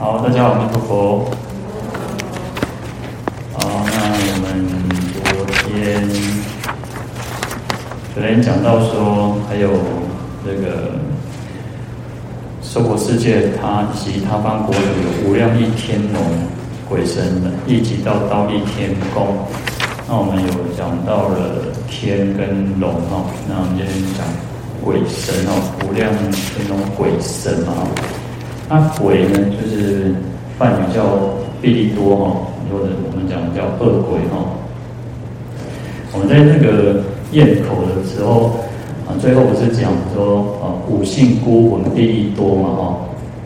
好，大家好，阿弥陀佛。好，那我们昨天昨天讲到说，还有这个娑婆世界，它以及他方国土有无量一天龙鬼神的，一直到忉利天宫。那我们有讲到了天跟龙哈，那我们今天讲鬼神哦，无量天龙鬼神嘛。那鬼呢，就是梵语叫毕利多哈，或者我们讲叫恶鬼哈。我们在那个咽口的时候啊，最后不是讲说啊，五姓孤魂毕利多嘛哈，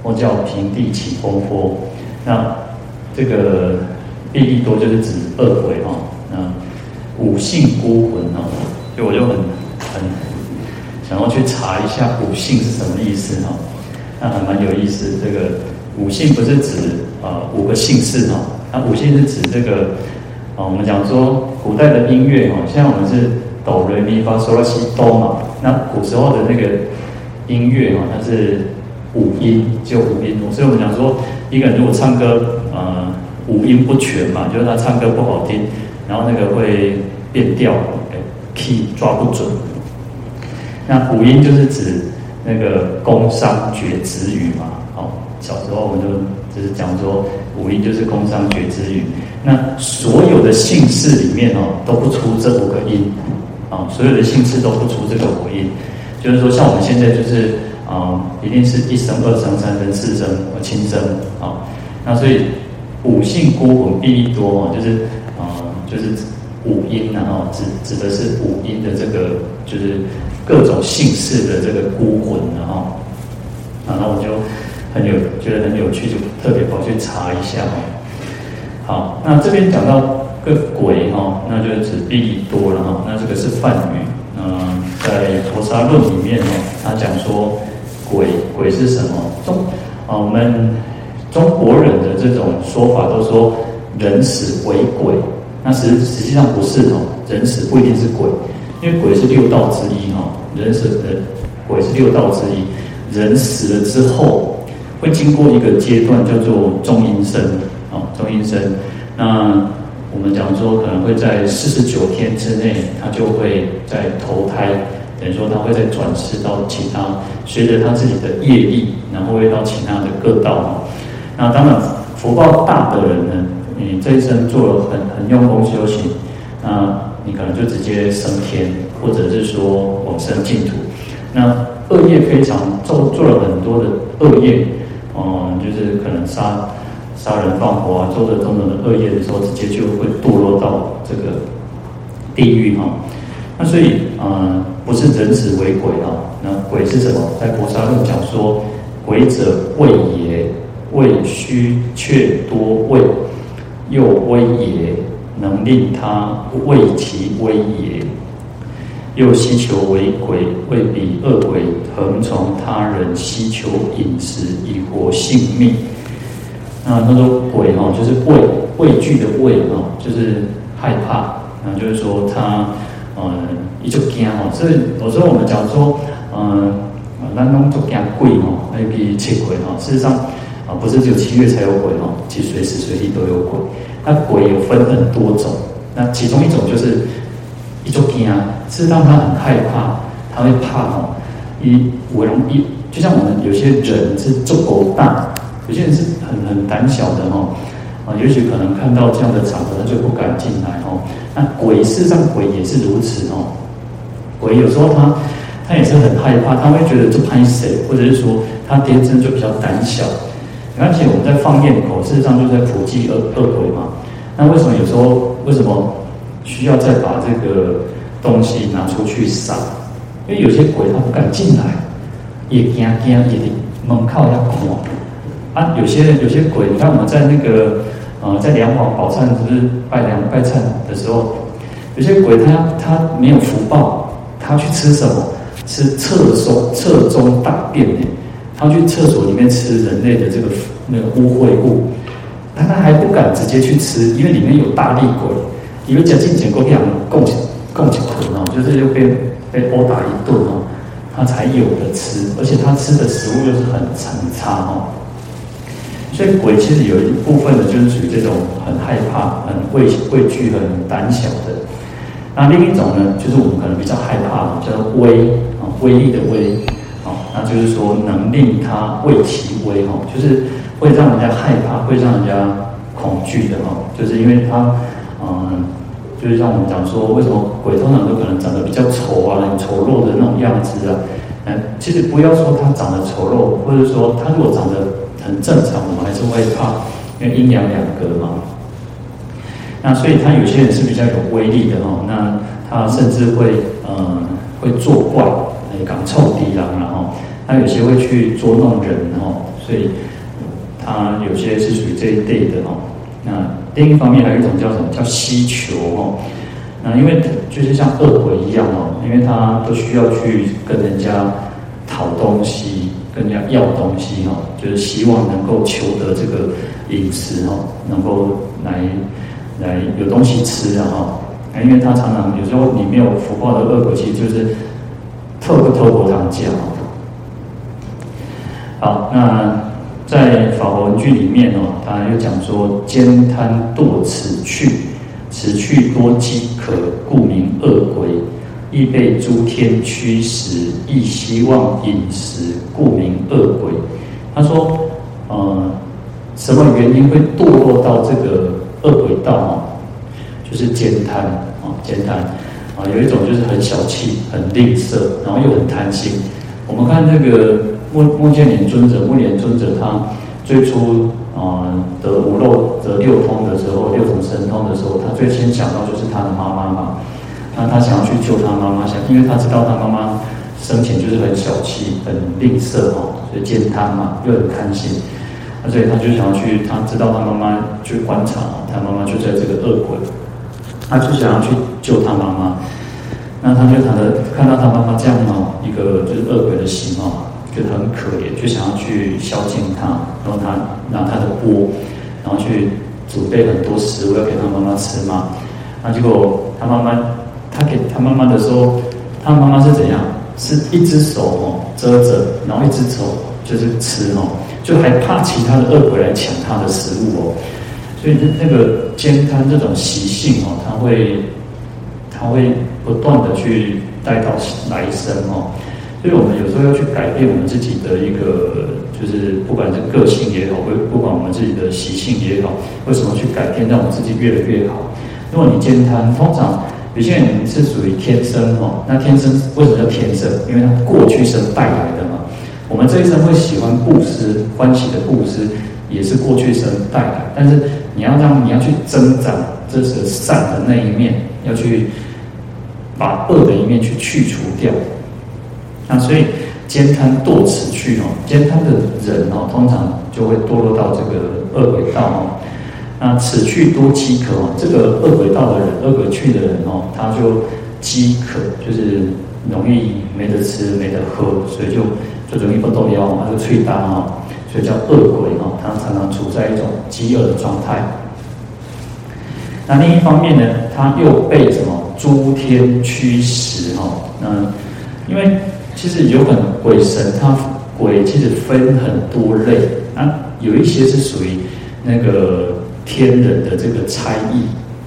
或叫平地起风波。那这个毕利多就是指恶鬼哈。那五姓孤魂哈，就我就很很想要去查一下五姓是什么意思哈。那还蛮有意思，这个五姓不是指啊、呃、五个姓氏哈，那五姓是指这个啊，我们讲说古代的音乐哈，现在我们是哆来咪发嗦拉西哆嘛，那古时候的那个音乐哈，它是五音，就五音，所以我们讲说一个人如果唱歌呃五音不全嘛，就是他唱歌不好听，然后那个会变调，key 抓不准，那五音就是指。那个工商角徵羽嘛，好，小时候我们就就是讲说五音就是工商角徵羽，那所有的姓氏里面哦都不出这五个音，啊，所有的姓氏都不出这个五音，就是说像我们现在就是啊，一定是一声、二声、三声、四声和轻声啊，那所以五姓孤魂毕利多啊，就是啊，就是五音然后指指的是五音的这个就是。各种姓氏的这个孤魂，然后，然后我就很有觉得很有趣，就特别跑去查一下哦。好，那这边讲到个鬼哈，那就是指毕利多了哈。那这个是梵语，嗯，在《菩萨论》里面哦，他讲说鬼鬼是什么？中啊，我们中国人的这种说法都说人死为鬼，那实实际上不是哦，人死不一定是鬼。因为鬼是六道之一哈，人死的鬼是六道之一。人死了之后，会经过一个阶段叫做中阴身啊，中阴身。那我们讲说，可能会在四十九天之内，他就会再投胎，等于说他会再转世到其他，随着他自己的业力，然后会到其他的各道。那当然福报大的人呢，你这一生做了很很用功修行，那。你可能就直接升天，或者是说往生净土。那恶业非常做做了很多的恶业，嗯，就是可能杀杀人放火啊，做着种种的恶业的时候，直接就会堕落到这个地狱哈。那所以，嗯，不是人死为鬼啊。那鬼是什么？在《菩萨论》讲说，鬼者畏也，畏虚却多畏，又威也。能令他畏其威也，又希求为鬼，为彼恶鬼横从他人希求饮食以活性命。那他说鬼哈，就是畏畏惧的畏哈，就是害怕。那就是说他嗯，一就惊哈。所以有时候我们讲说嗯，那弄就惊鬼哈，那比七鬼哈。事实上啊，不是只有七月才有鬼哈，其实随时随地都有鬼。那鬼有分很多种，那其中一种就是一种惊啊，是让他很害怕，他会怕哦。一我容易，就像我们有些人是足够大，有些人是很很胆小的哦。啊，也许可能看到这样的场合，他就不敢进来哦。那鬼事实上鬼也是如此哦。鬼有时候他他也是很害怕，他会觉得这怕谁，或者是说他天生就比较胆小。而且我们在放焰口，事实上就在普济恶恶鬼嘛。那为什么有时候为什么需要再把这个东西拿出去撒？因为有些鬼他不敢进来，也惊惊，也得门靠要看。啊，有些有些鬼，你看我们在那个呃，在梁皇宝忏不是拜梁拜忏的时候，有些鬼他他没有福报，他去吃什么？吃厕所厕中大便呢？他去厕所里面吃人类的这个那个污秽物，但他还不敢直接去吃，因为里面有大力鬼，以为贾静姐过去供起供起捆哦，就是又被被殴打一顿哦，他才有的吃，而且他吃的食物又是很很差哦。所以鬼其实有一部分的，就是属于这种很害怕、很畏畏惧、很胆小的。那另一种呢，就是我们可能比较害怕，叫做威啊，威力的威，那就是说能令他畏其威哈，就是会让人家害怕，会让人家恐惧的哈，就是因为他嗯，就是像我们讲说，为什么鬼通常都可能长得比较丑啊、很丑陋的那种样子啊？嗯，其实不要说他长得丑陋，或者说他如果长得很正常，我们还是会怕，因为阴阳两隔嘛。那所以他有些人是比较有威力的哦，那他甚至会呃会作怪，哎，敢臭敌狼，然后他有些会去捉弄人哦，所以他有些是属于这一类的哦。那另一方面还有一种叫什么叫希求哦，那因为就是像恶鬼一样哦，因为他都需要去跟人家讨东西。跟人家要东西哈，就是希望能够求得这个饮食哈，能够来来有东西吃啊哈。因为他常常有时候你没有福报的恶鬼，其实就是透不透过他讲。好，那在法华文具里面哦，他又讲说：慳贪堕此趣，此趣多饥渴，故名恶鬼。亦被诸天驱使，亦希望饮食，故名恶鬼。他说：“呃，什么原因会堕落到这个恶鬼道啊？就是慳贪啊，慳贪啊，有一种就是很小气、很吝啬，然后又很贪心。我们看这个目目犍连尊者，目连尊者他最初啊、得无漏得六通的时候，六种神通的时候，他最先想到就是他的妈妈嘛。”那他想要去救他妈妈，想，因为他知道他妈妈生前就是很小气、很吝啬哦，所以慳贪嘛，又很贪心，那所以他就想要去，他知道他妈妈去观察，他妈妈就在这个恶鬼，他就想要去救他妈妈。那他就他的看到他妈妈这样哦，一个就是恶鬼的形哦，觉得很可怜，就想要去孝敬他，然后他拿他的钵，然后去准备很多食物要给他妈妈吃嘛。那结果他妈妈。他给他妈妈的时候，他妈妈是怎样？是一只手哦遮着，然后一只手就是吃哦，就还怕其他的恶鬼来抢他的食物哦。所以那个慳贪这种习性哦，他会他会不断的去带到来生哦。所以我们有时候要去改变我们自己的一个，就是不管是个性也好，或不管我们自己的习性也好，为什么去改变，让我们自己越来越好？如果你慳贪，通常。有些人是属于天生哦，那天生为什么叫天生？因为他过去生带来的嘛。我们这一生会喜欢布施、欢喜的布施，也是过去生带来。但是你要让你要去增长这是善的那一面，要去把恶的一面去去除掉。那所以慳贪堕此去哦，慳贪的人哦，通常就会堕落到这个恶鬼道哦。那此去多饥渴哦，这个恶鬼道的人，恶鬼去的人哦，他就饥渴，就是容易没得吃、没得喝，所以就就容易不动腰，他就脆大哦，所以叫恶鬼哦，他常常处在一种饥饿的状态。那另一方面呢，他又被什么诸天驱使哦？那因为其实有很鬼神，他鬼其实分很多类，啊，有一些是属于那个。天人的这个差役，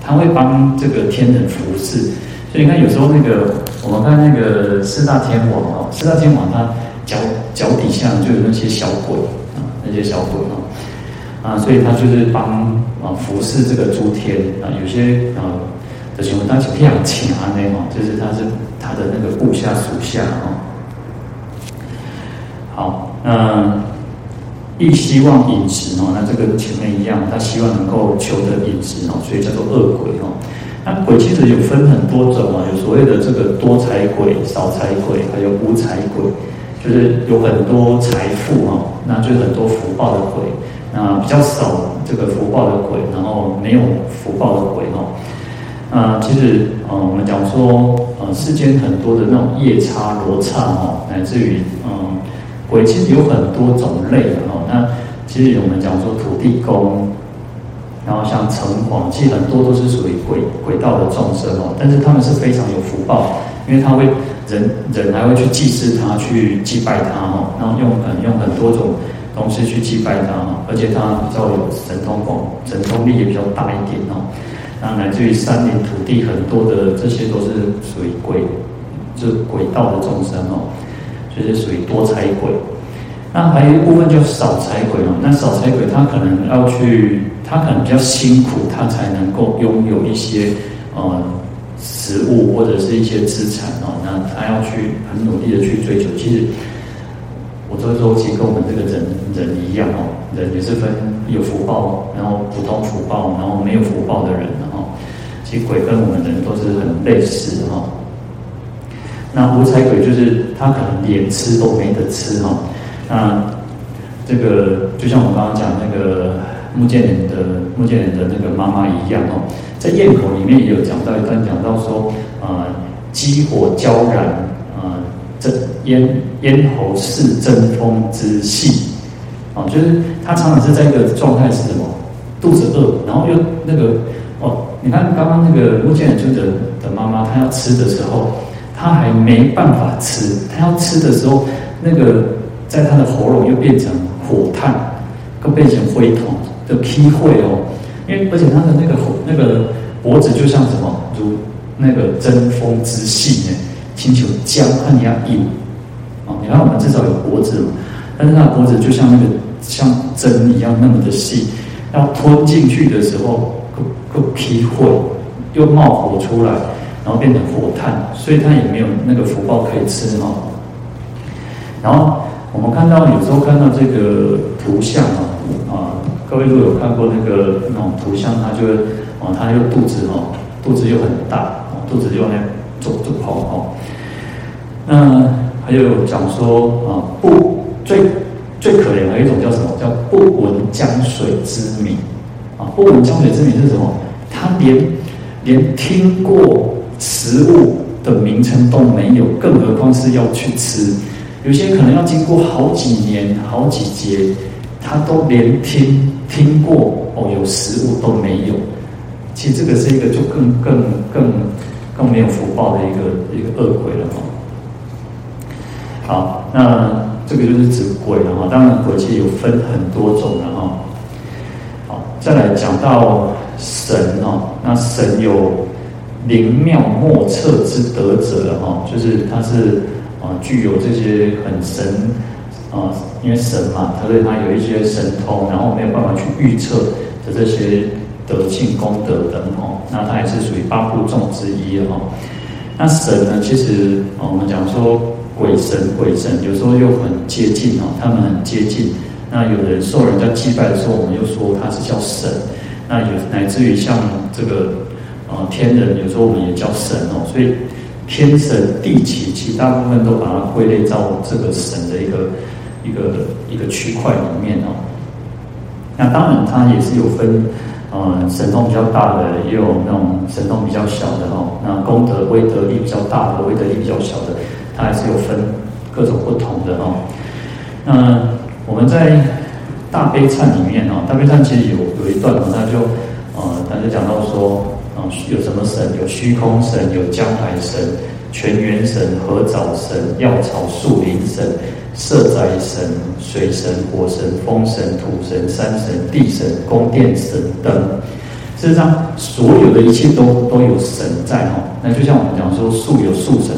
他会帮这个天人服侍，所以你看有时候那个我们看那个四大天王哦，四大天王他脚脚底下就有那些小鬼，些小鬼啊，啊，所以他就是帮啊服侍这个诸天啊，有些啊的行为当起非常强的哦，就是他是他的那个部下属下啊，好，那。亦希望饮食哦，那这个前面一样，他希望能够求得饮食哦，所以叫做恶鬼哦。那鬼其实有分很多种啊，有所谓的这个多财鬼、少财鬼，还有无财鬼，就是有很多财富哦，那就是很多福报的鬼。那比较少这个福报的鬼，然后没有福报的鬼哦。那其实呃，我们讲说呃，世间很多的那种夜叉、罗刹哦，乃至于嗯。鬼其实有很多种类的哦，那其实我们讲说土地公，然后像城隍，其实很多都是属于鬼鬼道的众生哦，但是他们是非常有福报，因为他会人人还会去祭祀他，去祭拜他哦，然后用很用很多种东西去祭拜他哈，而且他比较有神通广，神通力也比较大一点哦。那来自于山林土地很多的这些都是属于鬼，就是鬼道的众生哦，就是属于多财鬼。那还有一部分就少财鬼哦，那少财鬼他可能要去，他可能比较辛苦，他才能够拥有一些呃。食物或者是一些资产哦，那他要去很努力的去追求。其实我这个说，其实跟我们这个人人一样哦，人也是分有福报，然后普通福报，然后没有福报的人，然后其实鬼跟我们人都是很类似的哈。那无财鬼就是他可能连吃都没得吃哈。那这个就像我刚刚讲那个目犍连的目犍连的那个妈妈一样哦。在咽口里面也有讲到一段，讲到说，呃，激火焦燃，呃，这咽咽喉是争风之气，啊、就是他常常是在一个状态是什么？肚子饿，然后又那个，哦，你看刚刚那个目犍连尊者的妈妈，她要吃的时候，她还没办法吃，她要吃的时候，那个在她的喉咙又变成火炭，更变成灰桶就劈会哦。因为而且他的那个那个脖子就像什么，如那个针锋之细呢，请求将按压硬啊！你看我们至少有脖子嘛，但是那脖子就像那个像针一样那么的细，要吞进去的时候，个个劈会又冒火出来，然后变成火炭，所以他也没有那个福报可以吃哈。然后我们看到有时候看到这个图像啊啊。各位如有看过那个那种图像，他就哦，他又肚子哦，肚子又很大，肚子又在走走跑哦。那还有讲说啊，不最最可怜的一种叫什么？叫不闻江水之名啊！不闻江水之名是什么？他连连听过食物的名称都没有，更何况是要去吃。有些可能要经过好几年、好几节。他都连听听过哦，有食物都没有。其实这个是一个就更更更更没有福报的一个一个恶鬼了哈。好，那这个就是指鬼了哈。当然鬼其实有分很多种的哈。好，再来讲到神哦，那神有灵妙莫测之德者了哈，就是他是啊具有这些很神。啊，因为神嘛，他对他有一些神通，然后没有办法去预测的这些德性功德等哦，那他也是属于八部众之一哈。那神呢，其实我们讲说鬼神鬼神，有时候又很接近哦，他们很接近。那有人受人家祭拜的时候，我们又说他是叫神。那有乃至于像这个呃天人，有时候我们也叫神哦。所以天神地祇，其实大部分都把它归类到这个神的一个。一个一个区块里面哦，那当然它也是有分，呃，神通比较大的，也有那种神通比较小的哦。那功德威德力比较大的，威德力比较小的，它还是有分各种不同的哦。那我们在大悲忏里面哦，大悲忏其实有有一段哦，他就呃，他就讲到说，啊、有什么神？有虚空神，有江海神，泉源神，合藻神，药草树林神。色灾神、水神、火神、风神、土神、山神、地神、宫殿神等，事实上，所有的一切都都有神在哈。那就像我们讲说，树有树神，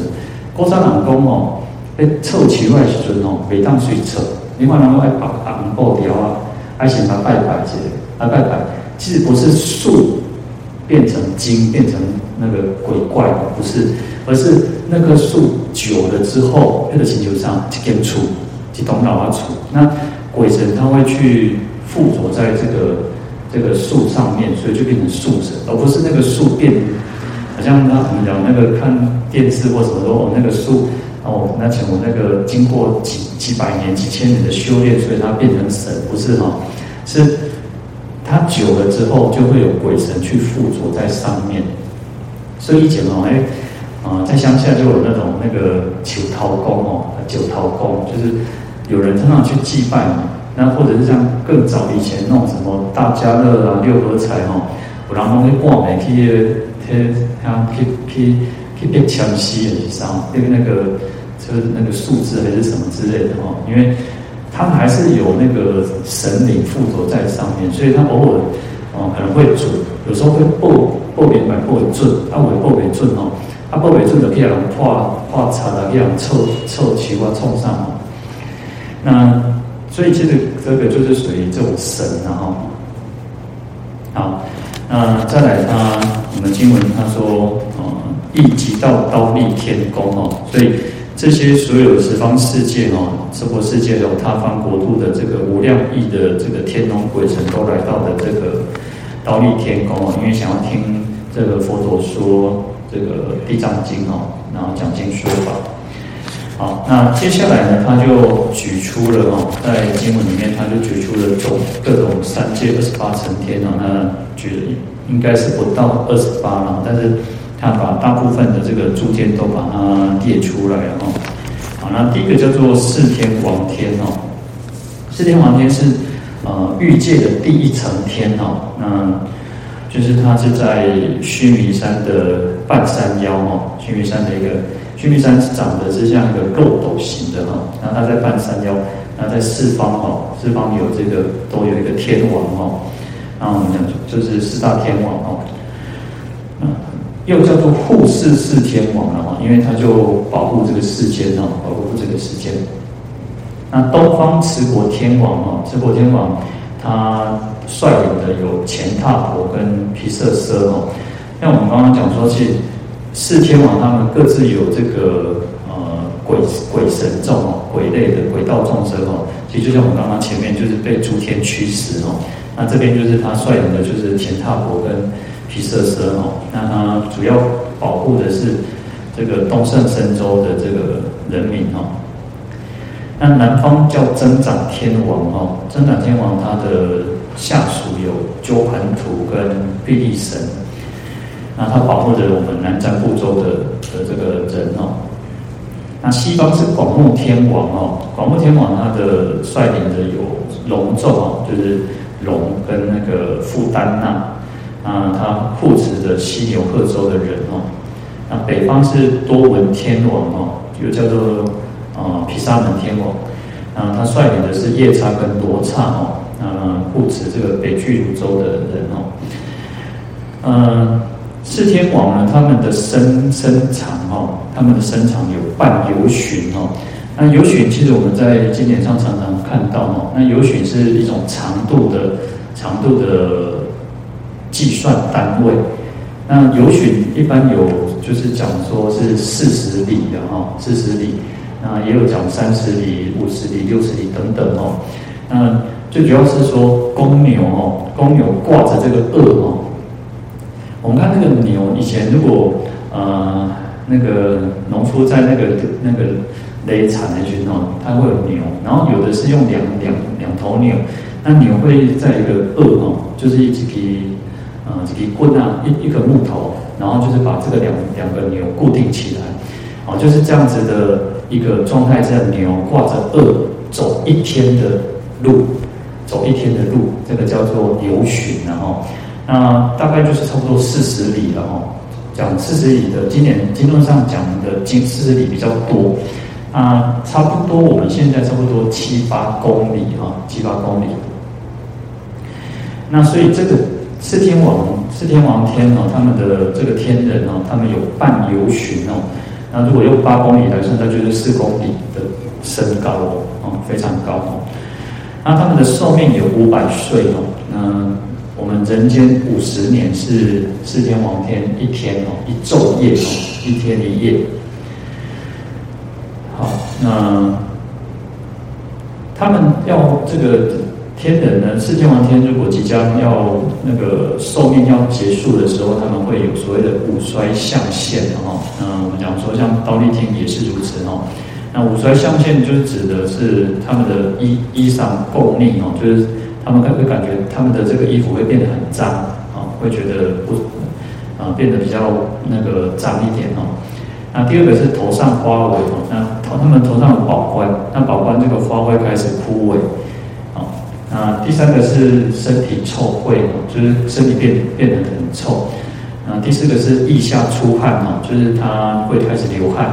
高山朗公哦，哎，凑齐外孙哦，每当水凑，另外然后爱把昂布雕啊，爱请他拜拜之类，啊拜拜，其实不是树变成精变成那个鬼怪，不是。而是那棵树久了之后，那个星球上就根出，就东老阿出。那鬼神他会去附着在这个这个树上面，所以就变成树神，而不是那个树变。好像他我们讲那个看电视或什么说，那个树哦，那请我那个经过几几百年、几千年的修炼，所以它变成神，不是哈？是它久了之后，就会有鬼神去附着在上面。所以以前哦，哎。啊，在乡下就有那种那个九桃公哦，九桃公，就是有人常常去祭拜嘛。那或者是像更早以前那种什么大家乐啊、六合彩哦，有人拢去挂名去去像去去去变强西的去烧，因为那个就是那个数字还是什么之类的哈。因为他们还是有那个神灵附着在上面，所以他偶尔哦可能会准，有时候会报报明白报准，他会报未准哦，他报未准就可以让人破破擦的，可以让人凑凑齐或冲上哦。那所以其实这个就是属于这种神然后，好，那再来他我们经文他说哦，亦即到刀立天宫哦，所以。这些所有十方世界哦，娑婆世界有他方国度的这个无量亿的这个天龙鬼神都来到的这个刀立天宫哦，因为想要听这个佛陀说这个地藏经哦，然后讲经说法。好，那接下来呢，他就举出了哦，在经文里面他就举出了种各种三界二十八层天哦，那举应该是不到二十八了，但是。他把大部分的这个诸天都把它列出来哦。好，那第一个叫做四天王天哦。四天王天是呃欲界的第一层天哦。那就是它是在须弥山的半山腰哦。须弥山的一个须弥山长得是像一个漏斗形的哈。那它在半山腰，那在四方哦，四方有这个都有一个天王哦。那我们讲就是四大天王哦。又叫做护世四天王了哈，因为他就保护这个世间哈，保护这个世间。那东方持国天王哈，持国天王他率领的有乾闥婆跟毗舍舍哈。像我们刚刚讲说，其实四天王他们各自有这个呃鬼鬼神众哦，鬼类的鬼道众生哦。其实就像我们刚刚前面就是被诸天驱使哦，那这边就是他率领的就是乾闥婆跟。毗舍舍哦，那他主要保护的是这个东胜神州的这个人民哦。那南方叫增长天王哦，增长天王他的下属有鸠盘荼跟毗力神，那他保护着我们南瞻部洲的的这个人哦。那西方是广目天王哦，广目天王他的率领的有龙众哦，就是龙跟那个富丹那。啊，他护持着西牛贺州的人哦。那北方是多闻天王哦，又叫做啊毗沙门天王。啊，他率领的是夜叉跟罗刹哦。嗯，护持这个北俱芦洲的人哦。嗯，四天王呢，他们的身身长哦，他们的身长有半由旬哦。那由旬其实我们在经典上常常看到哦。那由旬是一种长度的长度的。计算单位，那由旬一般有就是讲说是四十里的哈，四十里，那也有讲三十里、五十里、六十里等等哦。那最主要是说公牛哦，公牛挂着这个顎哦。我们看那个牛，以前如果呃那个农夫在那个那个犁产的时候，他会有牛，然后有的是用两两两头牛，那牛会在一个顎哦，就是一直可以。啊，这个棍啊，一一个木头，然后就是把这个两两个牛固定起来，哦，就是这样子的一个状态，这牛挂着顎走一天的路，走一天的路，这个叫做由旬，然后，那大概就是差不多四十里了哦。讲四十里的，今年经论上讲的经四十里比较多，啊，差不多我们现在差不多七八公里哈，七八公里。那所以这个。四天王，四天王天哦，他们的这个天人哦，他们有半由旬哦。那如果用八公里来算，那就是四公里的身高哦，非常高哦。那他们的寿命有五百岁哦。那我们人间五十年是四天王天一天哦，一昼夜哦，一天一夜。好，那他们要这个。天人呢，四天王天如果即将要那个寿命要结束的时候，他们会有所谓的五衰相现哦。那我们讲说，像忉利天也是如此哦。那五衰相现就是指的是他们的衣衣裳垢腻哦，就是他们会感觉他们的这个衣服会变得很脏啊，会觉得不啊变得比较那个脏一点哦。那第二个是头上花萎哦，那他们头上有宝冠，那宝冠这个花会开始枯萎。啊，那第三个是身体臭秽哦，就是身体变变得很臭。啊，第四个是腋下出汗哦，就是他会开始流汗。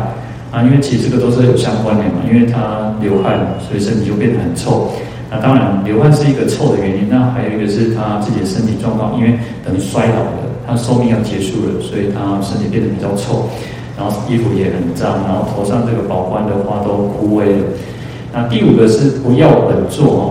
啊，因为其实这个都是有相关联嘛，因为他流汗，所以身体就变得很臭。那当然，流汗是一个臭的原因，那还有一个是他自己的身体状况，因为等于衰老了，他寿命要结束了，所以他身体变得比较臭，然后衣服也很脏，然后头上这个宝冠的花都枯萎了。那第五个是不要本座哦，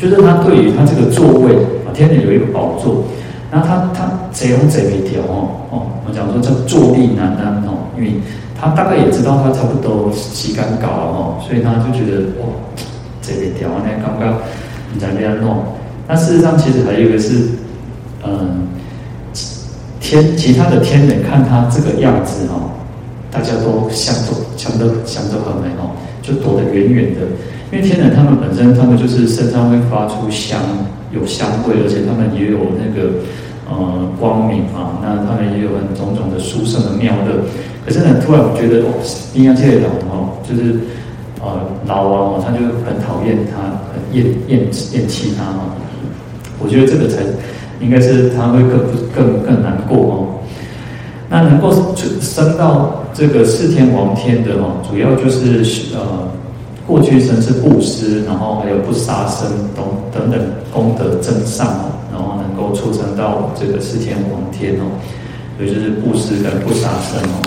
就是他对于他这个座位啊，天人有一个宝座，那他他贼龙贼没条哦哦，我讲说叫坐立难安哦，因为他大概也知道他差不多时间到了哦，所以他就觉得哇。这边调完呢，刚刚你在那边弄，那事实上其实还有一个是，嗯，天其他的天人看他这个样子哦，大家都想着想都想都很美哦，就躲得远远的，因为天人他们本身他们就是身上会发出香，有香味，而且他们也有那个呃光明啊，那他们也有很种种的殊胜的妙乐，可是呢，突然我觉得哦，阴阳界的人哦，就是。呃，老王哦，他就很讨厌他，厌厌厌弃他哦。我觉得这个才应该是他会更更更难过哦。那能够升到这个四天王天的哦，主要就是呃，过去生是布施，然后还有不杀生等等等功德增上哦，然后能够出生到这个四天王天哦，所以就是布施跟不杀生哦。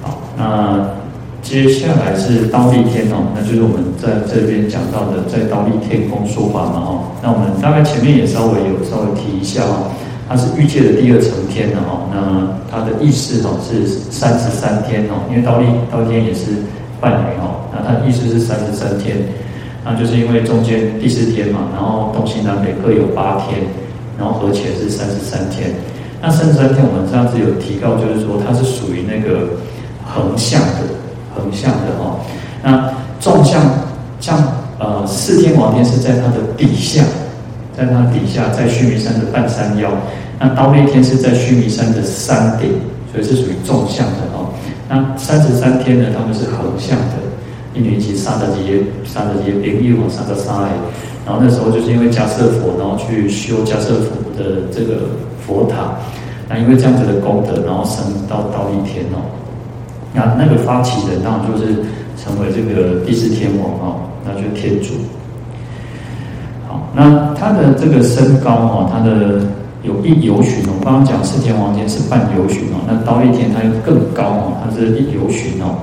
好，那。接下来是刀立天哦，那就是我们在这边讲到的，在刀立天宫说法嘛哦。那我们大概前面也稍微有稍微提一下哦，它是欲界的第二层天的哦。那它的意思哦是三十三天哦，因为刀立刀天也是梵语哦，那它意思是三十三天，那就是因为中间第四天嘛，然后东西南北各有八天，然后合起来是三十三天。那三十三天我们上次有提到，就是说它是属于那个横向的。横向的哦，那纵向像呃四天王天是在它的底下，在它底下，在须弥山的半山腰。那忉利天是在须弥山的山顶，所以是属于纵向的哦。那三十三天呢，他们是横向的，因为其实三十几三十几边一往三十三哎。然后那时候就是因为迦叶佛，然后去修迦叶佛的这个佛塔，那因为这样子的功德，然后升到忉利天哦。那那个发起人，当然就是成为这个第四天王哦，那就天主。好，那他的这个身高哦，他的有一游旬哦。我刚刚讲四天王天是半游旬哦，那忉利天他又更高哦，他是一游旬哦。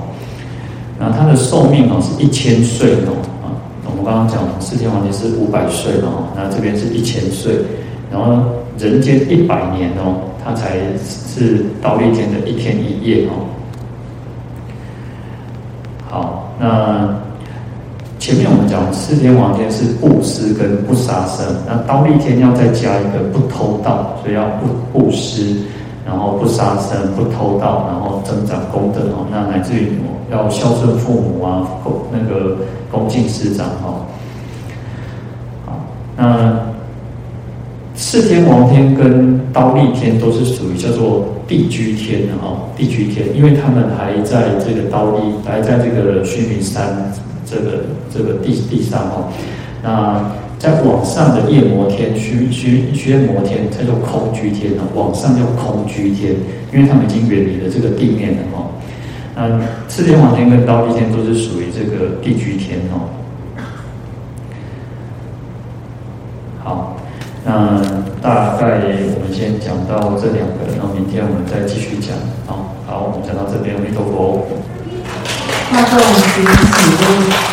那他的寿命哦是一千岁哦啊。我们刚刚讲四天王天是五百岁哦，那这边是一千岁，然后人间一百年哦，他才是忉利天的一天一夜哦。好，那前面我们讲四天王天是布施跟不杀生，那忉利天要再加一个不偷盗，所以要不布施，然后不杀生，不偷盗，然后增长功德哦。那来自于要孝顺父母啊，那个恭敬师长哈。好，那四天王天跟忉利天都是属于叫做。地居天的哈，地居天，因为他们还在这个忉利，还在这个须弥山这个这个地地上哈。那在往上的夜摩天，须须须夜摩天，叫做空居天啊，往上叫空居天，因为他们已经远离了这个地面了哈。那四天王天跟忉利天都是属于这个地居天哦。好，那。大概我们先讲到这两个，然后明天我们再继续讲。好，好，我们讲到这边，阿弥陀佛。